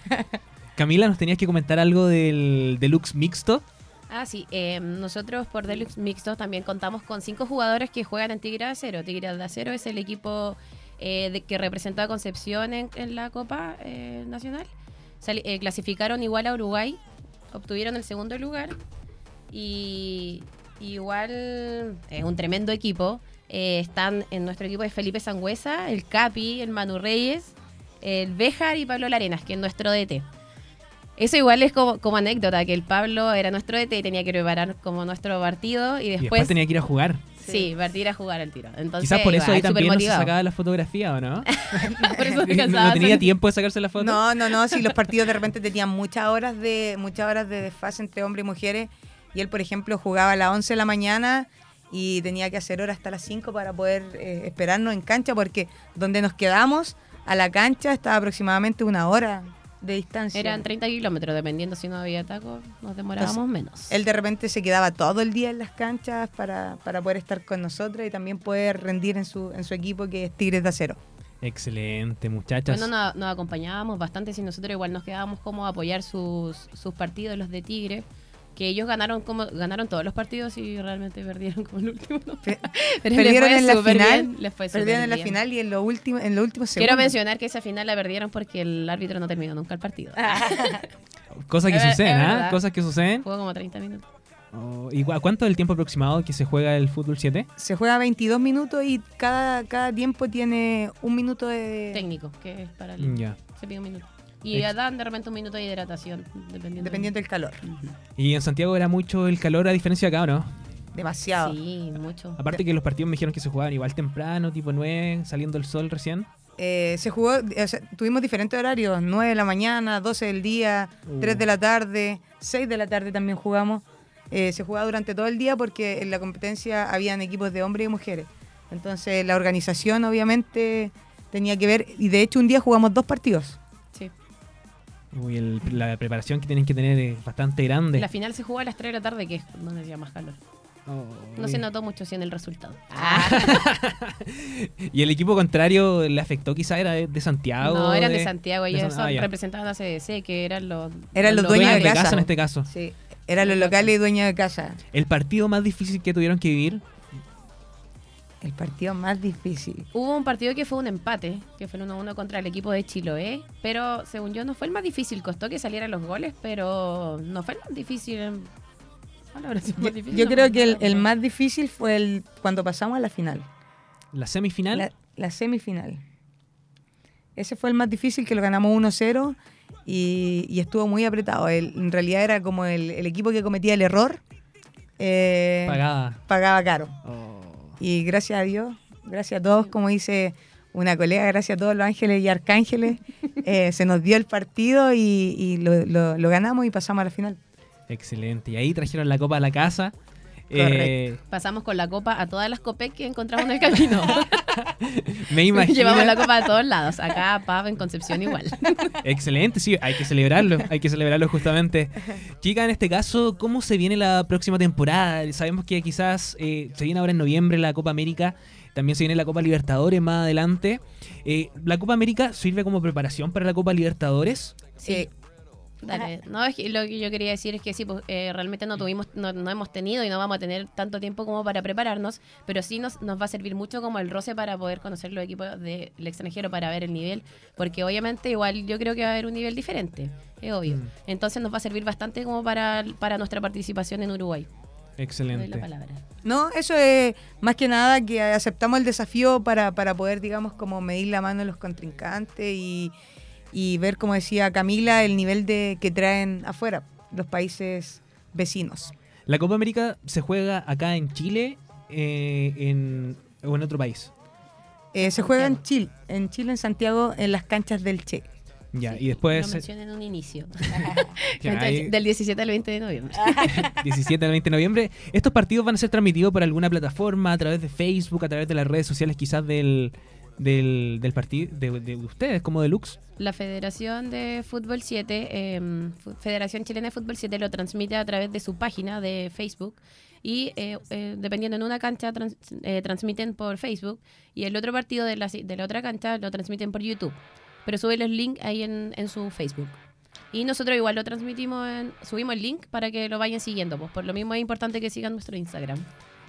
Camila, nos tenías que comentar algo del deluxe mixto. Ah, sí. eh, nosotros por Deluxe Mixtos también contamos con cinco jugadores que juegan en Tigre de Acero. Tigre de Acero es el equipo eh, que representó a Concepción en, en la Copa eh, Nacional. Eh, clasificaron igual a Uruguay, obtuvieron el segundo lugar y igual es un tremendo equipo. Están en nuestro equipo de Felipe Sangüesa, el Capi, el Manu Reyes, el Béjar y Pablo Larenas, que es nuestro DT. Eso igual es como, como anécdota, que el Pablo era nuestro DT y tenía que preparar como nuestro partido y Y después, después tenía que ir a jugar. sí, partir a jugar al tiro. Entonces, Quizás por eso ahí también no se supermotivado. sacaba la fotografía, ¿o no? Por eso se no, tenía tiempo de sacarse la foto. No, no, no, si los partidos de repente tenían muchas horas de muchas horas de desfase entre hombres y mujeres y él, por ejemplo, jugaba a las 11 de la mañana y tenía que hacer horas hasta las 5 para poder eh, esperarnos en cancha porque donde nos quedamos a la cancha estaba aproximadamente una hora de distancia. Eran 30 kilómetros, dependiendo si no había taco, nos demorábamos menos. Él de repente se quedaba todo el día en las canchas para, para poder estar con nosotros y también poder rendir en su, en su equipo que es Tigres de Acero. Excelente, muchachas. Bueno, nos, nos acompañábamos bastante, si nosotros igual nos quedábamos como a apoyar sus, sus partidos, los de Tigre, que ellos ganaron como ganaron todos los partidos y realmente perdieron como el último. ¿no? Pero Perdieron fue en la final, bien, les fue súper perdieron en la bien. final y en lo último, en lo último Quiero mencionar que esa final la perdieron porque el árbitro no terminó nunca el partido. Cosas que Es suceden, ¿ah? Cosas que suceden. Jugó como 30 minutos. Oh, ¿Y cu- cuánto es el tiempo aproximado que se juega el fútbol 7? Se juega 22 minutos y cada, cada tiempo tiene un minuto de... Técnico, que es para el... Ya. Se pide un minuto. Y dan de repente un minuto de hidratación, dependiendo. Dependiendo del calor. Y en Santiago era mucho el calor a diferencia de acá, ¿o no? Demasiado. Sí, mucho. Aparte que los partidos me dijeron que se jugaban igual temprano, tipo 9, saliendo el sol recién. Eh, se jugó, o sea, tuvimos diferentes horarios, 9 de la mañana, 12 del día, Uh. 3 de la tarde, 6 de la tarde también jugamos. Eh, se jugaba durante todo el día porque en la competencia habían equipos de hombres y mujeres. Entonces la organización obviamente tenía que ver, y de hecho un día jugamos dos partidos. Uy, el- la preparación que tienen que tener es bastante grande. La final se jugó a las 3 de la tarde, que es donde hacía más calor. Oh, No se notó mucho sí en el resultado. Y el equipo contrario le afectó quizá era de, de Santiago. no, eran de Santiago, de ellos San- ah, representaban a CDC, que eran los... Eran los dueños de casa. en este caso. Sí, eran los locales y dueños de casa. El partido más difícil que tuvieron que vivir. El partido más difícil. Hubo un partido que fue un empate, que fue el 1-1 contra el equipo de Chiloé, pero según yo no fue el más difícil, costó que salieran los goles, pero no fue el más difícil. en- ¿Cuál habrá sido el Yo, más difícil? yo No creo que el, más difícil fue el cuando pasamos a la final. La semifinal. La, la semifinal. Ese fue el más difícil, que lo ganamos 1-0 y, y estuvo muy apretado. El- en realidad era como el, el equipo que cometía el error, eh, pagada. pagaba caro. Oh. Y gracias a Dios, gracias a todos, como dice una colega, gracias a todos los ángeles y arcángeles, eh, se nos dio el partido y, y lo, lo- lo ganamos y pasamos a la final. Excelente. Y ahí trajeron la copa a la casa. Eh, Pasamos con la copa a todas las copec que encontramos en el camino. me imagino. Llevamos la copa a todos lados. Acá, Pab, en Concepción igual. Excelente, sí, hay que celebrarlo, hay que celebrarlo justamente. Chica, en este caso, ¿cómo se viene la próxima temporada? Sabemos que quizás eh, se viene ahora en noviembre la Copa América, también se viene la Copa Libertadores más adelante. Eh, ¿La Copa América sirve como preparación para la Copa Libertadores? Sí. Dale. No, es que lo que yo quería decir es que sí, pues, eh, realmente no tuvimos, no, no hemos tenido y no vamos a tener tanto tiempo como para prepararnos, pero sí nos, nos va a servir mucho como el roce para poder conocer los equipos del extranjero para ver el nivel, porque obviamente igual yo creo que va a haber un nivel diferente, es obvio. Mm. Entonces nos va a servir bastante como para, para nuestra participación en Uruguay. Te doy la Excelente. palabra. No, eso es más que nada que aceptamos el desafío para, para poder, digamos, como medir la mano de los contrincantes y, y ver, como decía Camila, el nivel de que traen afuera los países vecinos. La Copa América se juega acá en Chile eh, en, o en otro país. Eh, se juega en Chile, en Chile, en Santiago, en las canchas del Che. Ya, Sí, y después Lo mencioné en un inicio. Ya, ahí- Del 17 al 20 de noviembre. 17 al 20 de noviembre. Estos partidos van a ser transmitidos por alguna plataforma, a través de Facebook, a través de las redes sociales quizás del, del, del partido de, de ustedes, como Deluxe. La Federación de Fútbol 7, eh, Fu- Federación Chilena de Fútbol 7, lo transmite a través de su página de Facebook. Y eh, eh, dependiendo en una cancha, trans- eh, transmiten por Facebook. Y el otro partido de la, de la otra cancha lo transmiten por YouTube. Pero sube los links ahí en, en su Facebook. Y nosotros igual lo transmitimos, en- subimos el link para que lo vayan siguiendo. Pues por lo mismo es importante que sigan nuestro Instagram.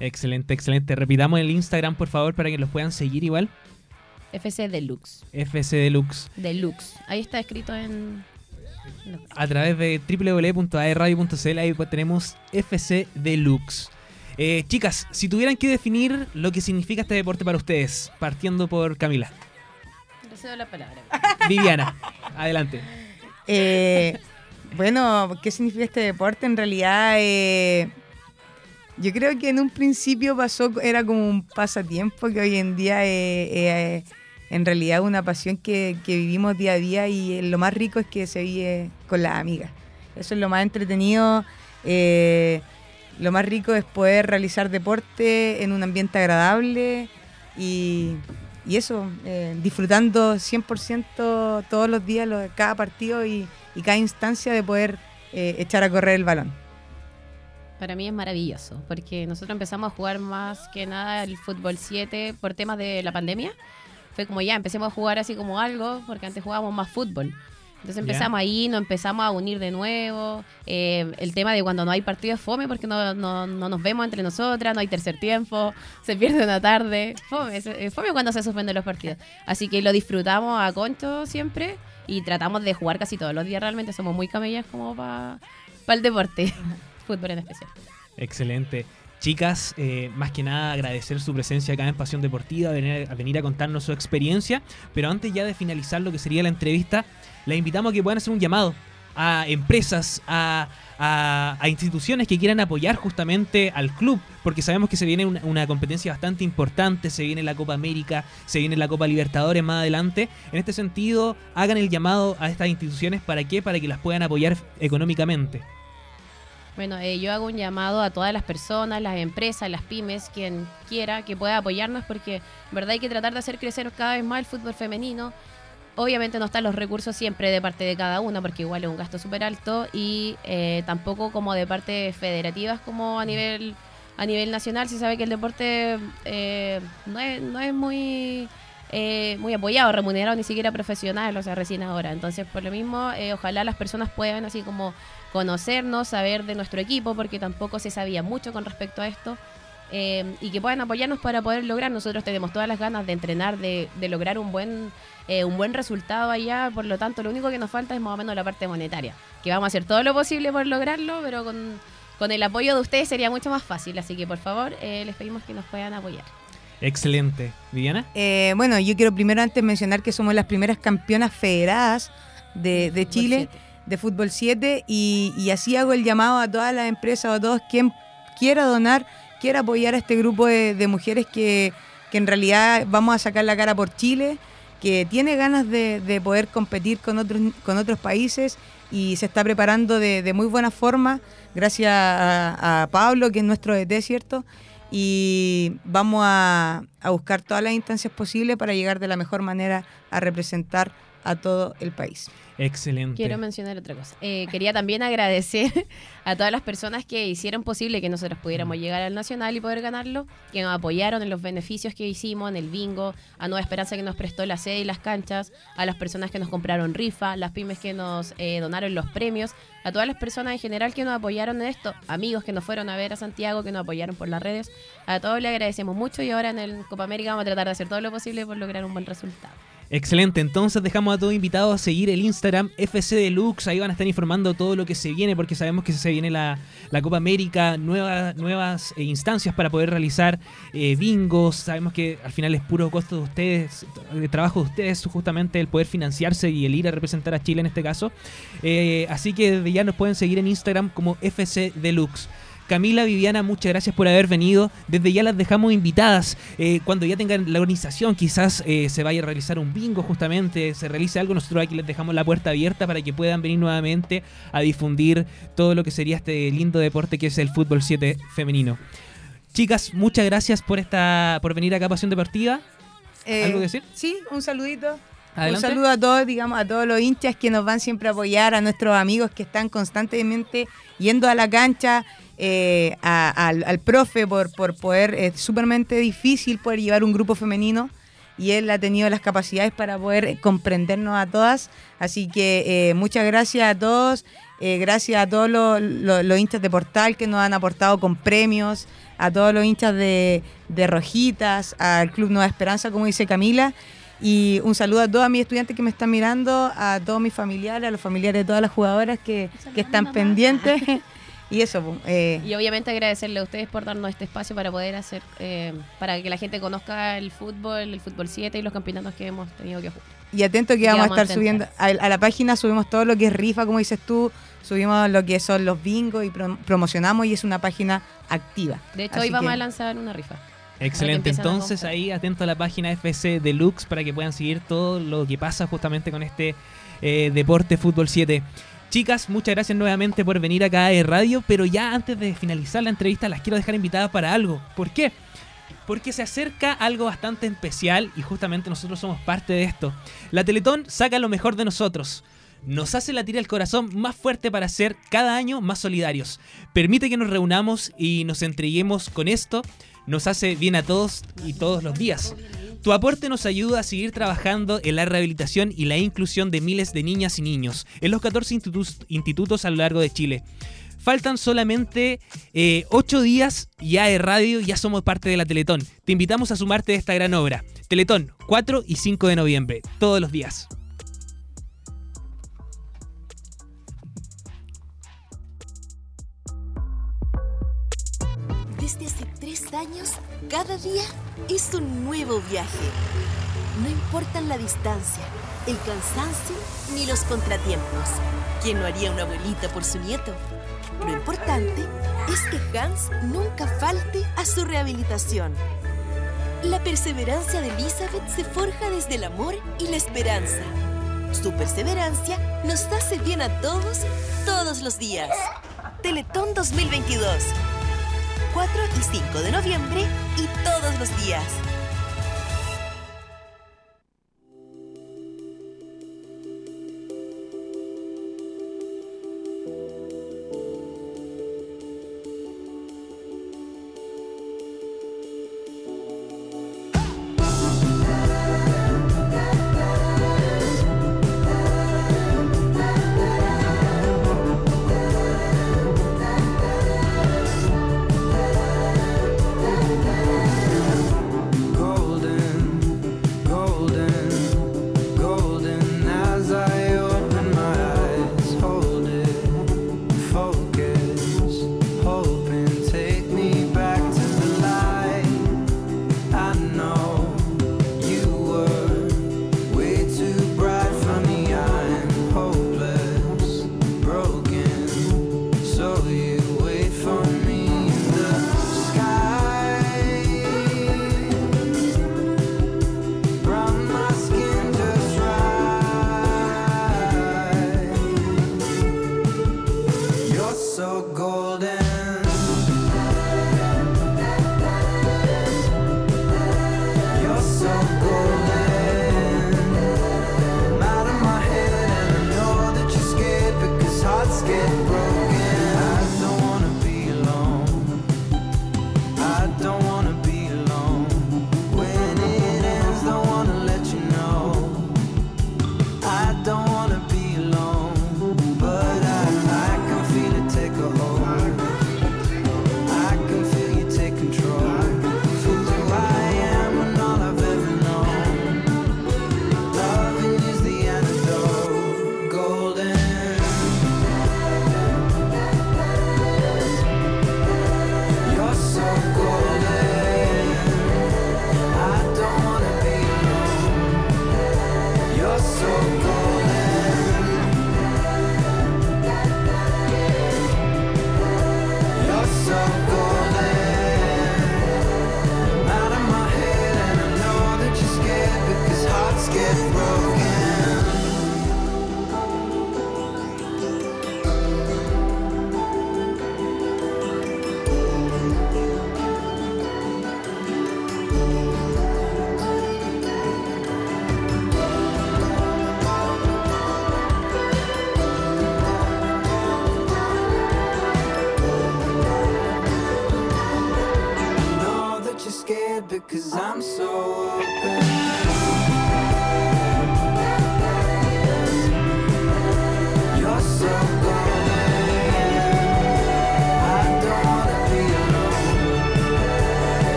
Excelente, excelente. Repitamos el Instagram, por favor, para que los puedan seguir igual. FC Deluxe. FC Deluxe. Deluxe. Ahí está escrito en... no. A través de www.aerradio.cl ahí pues tenemos FC Deluxe. Eh, chicas, si tuvieran que definir lo que significa este deporte para ustedes, partiendo por Camila. Le cedo la palabra. Viviana, adelante. Eh, bueno, ¿qué significa este deporte? En realidad, eh, yo creo que en un principio pasó, era como un pasatiempo que hoy en día eh, eh, en realidad una pasión que, que vivimos día a día y eh, lo más rico es que se vive con las amigas. Eso es lo más entretenido. eh, lo más rico es poder realizar deporte en un ambiente agradable y, y eso, eh, disfrutando 100% todos los días, lo- cada partido y, y cada instancia de poder eh, echar a correr el balón. Para mí es maravilloso, porque nosotros empezamos a jugar más que nada el fútbol 7 por temas de la pandemia. Fue como ya, empecemos a jugar así como algo, porque antes jugábamos más fútbol. Entonces empezamos ahí, nos empezamos a unir de nuevo. Eh, el tema de cuando no hay partido es fome, porque no, no, no nos vemos entre nosotras, no hay tercer tiempo, se pierde una tarde. Fome, fome cuando se suspenden los partidos. Así que lo disfrutamos a concho siempre y tratamos de jugar casi todos los días. Realmente somos muy camellas como para el deporte, fútbol en especial. Excelente. Chicas, eh, más que nada agradecer su presencia acá en Pasión Deportiva, venir a, venir a contarnos su experiencia, pero antes ya de finalizar lo que sería la entrevista, la invitamos a que puedan hacer un llamado a empresas, a, a- instituciones que quieran apoyar justamente al club, porque sabemos que se viene una, una competencia bastante importante, se viene la Copa América, se viene la Copa Libertadores más adelante. En este sentido, hagan el llamado a estas instituciones, ¿para qué? Para que las puedan apoyar económicamente. Bueno, eh, yo hago un llamado a todas las personas, las empresas, las pymes, quien quiera que pueda apoyarnos, porque en verdad hay que tratar de hacer crecer cada vez más el fútbol femenino. Obviamente no están los recursos siempre de parte de cada una, porque igual es un gasto súper alto, y eh, tampoco como de parte federativas como a nivel a nivel nacional. Se sabe que el deporte eh, no, es, no es muy eh, muy apoyado, remunerado, ni siquiera profesional, o sea, recién ahora. Entonces, por lo mismo, eh, ojalá las personas puedan así como conocernos, saber de nuestro equipo, porque tampoco se sabía mucho con respecto a esto. eh, y que puedan apoyarnos para poder lograr. Nosotros tenemos todas las ganas de entrenar, de, de lograr un buen, eh, un buen resultado allá. Por lo tanto, lo único que nos falta es más o menos la parte monetaria. Que vamos a hacer todo lo posible por lograrlo, pero con, con el apoyo de ustedes sería mucho más fácil. Así que, por favor, eh, les pedimos que nos puedan apoyar. Excelente. Viviana. Eh, bueno, yo quiero primero antes mencionar que somos las primeras campeonas federadas de, Chile siete. de fútbol 7 y, y así hago el llamado a todas las empresas o a todos quien quiera donar, quiera apoyar a este grupo de, de mujeres que, que en realidad vamos a sacar la cara por Chile, que tiene ganas de, de poder competir con otros, con otros países y se está preparando de, de muy buena forma, gracias a, a Pablo, que es nuestro DT, ¿cierto? Y vamos a, a buscar todas las instancias posibles para llegar de la mejor manera a representar a todo el país. Excelente. Quiero mencionar otra cosa. Eh, quería también agradecer a todas las personas que hicieron posible que nosotros pudiéramos llegar al Nacional y poder ganarlo, que nos apoyaron en los beneficios que hicimos, en el bingo, a Nueva Esperanza que nos prestó la sede y las canchas, a las personas que nos compraron rifa, las pymes que nos eh, donaron los premios, a todas las personas en general que nos apoyaron en esto, amigos que nos fueron a ver a Santiago, que nos apoyaron por las redes. A todos le agradecemos mucho y ahora en el Copa América vamos a tratar de hacer todo lo posible por lograr un buen resultado. Excelente, entonces dejamos a todos invitados a seguir el Instagram FC Deluxe, ahí van a estar informando todo lo que se viene, porque sabemos que se viene la, Copa América, nuevas, nuevas eh, instancias para poder realizar eh, bingos, sabemos que al final es puro costo de ustedes, de trabajo de ustedes, justamente el poder financiarse y el ir a representar a Chile en este caso. Eh, así que desde ya nos pueden seguir en Instagram como FC Deluxe. Camila, Viviana, muchas gracias por haber venido. Desde ya las dejamos invitadas. Eh, cuando ya tengan la organización, quizás eh, se vaya a realizar un bingo justamente, se realice algo, nosotros aquí les dejamos la puerta abierta para que puedan venir nuevamente a difundir todo lo que sería este lindo deporte que es el fútbol 7 femenino. Chicas, muchas gracias por esta por venir acá a Pasión Deportiva. Eh, ¿Algo que decir? Sí, un saludito. Adelante. Un saludo a todos, digamos, a todos los hinchas que nos van siempre a apoyar, a nuestros amigos que están constantemente yendo a la cancha, eh, a- al, al profe por, por poder, es súpermente difícil poder llevar un grupo femenino y él ha tenido las capacidades para poder comprendernos a todas. Así que eh, muchas gracias a todos, eh, gracias a todos los, los- los hinchas de Portal que nos han aportado con premios, a todos los hinchas de, de Rojitas, al Club Nueva Esperanza, como dice Camila. Y un saludo a todos mis estudiantes que me están mirando, a todos mis familiares, a los familiares de todas las jugadoras que, que están pendientes. Y eso, pues, eh, Y obviamente agradecerle a ustedes por darnos este espacio para poder hacer, eh, para que la gente conozca el fútbol, el fútbol 7 y los campeonatos que hemos tenido que jugar. y atento que Y vamos a vamos a estar subiendo a, a la página, subimos todo lo que es rifa, como dices tú, subimos lo que son los bingos y pro- promocionamos y es una página activa. De hecho, Así hoy vamos que- a lanzar una rifa. Excelente, entonces ahí atento a la página FC Deluxe para que puedan seguir todo lo que pasa justamente con este eh, deporte Fútbol 7. Chicas, muchas gracias nuevamente por venir acá a Radio, pero ya antes de finalizar la entrevista las quiero dejar invitadas para algo. ¿Por qué? Porque se acerca algo bastante especial y justamente nosotros somos parte de esto. La Teletón saca lo mejor de nosotros. Nos hace latir el corazón más fuerte para ser cada año más solidarios. Permite que nos reunamos y nos entreguemos con esto. Nos hace bien a todos y todos los días. Tu aporte nos ayuda a seguir trabajando en la rehabilitación y la inclusión de miles de niñas y niños en los 14 institutos, a lo largo de Chile. Faltan solamente 8 días ya de radio, ya somos parte de la Teletón. Te invitamos a sumarte a esta gran obra. Teletón, 4 y 5 de noviembre, todos los días. Cada día es un nuevo viaje. No importan la distancia, el cansancio ni los contratiempos. ¿Quién no haría una abuelita por su nieto? Lo importante es que Hans nunca falte a su rehabilitación. La perseverancia de Elizabeth se forja desde el amor y la esperanza. Su perseverancia nos hace bien a todos, todos los días. Teletón 2022. 4 y 5 de noviembre y todos los días.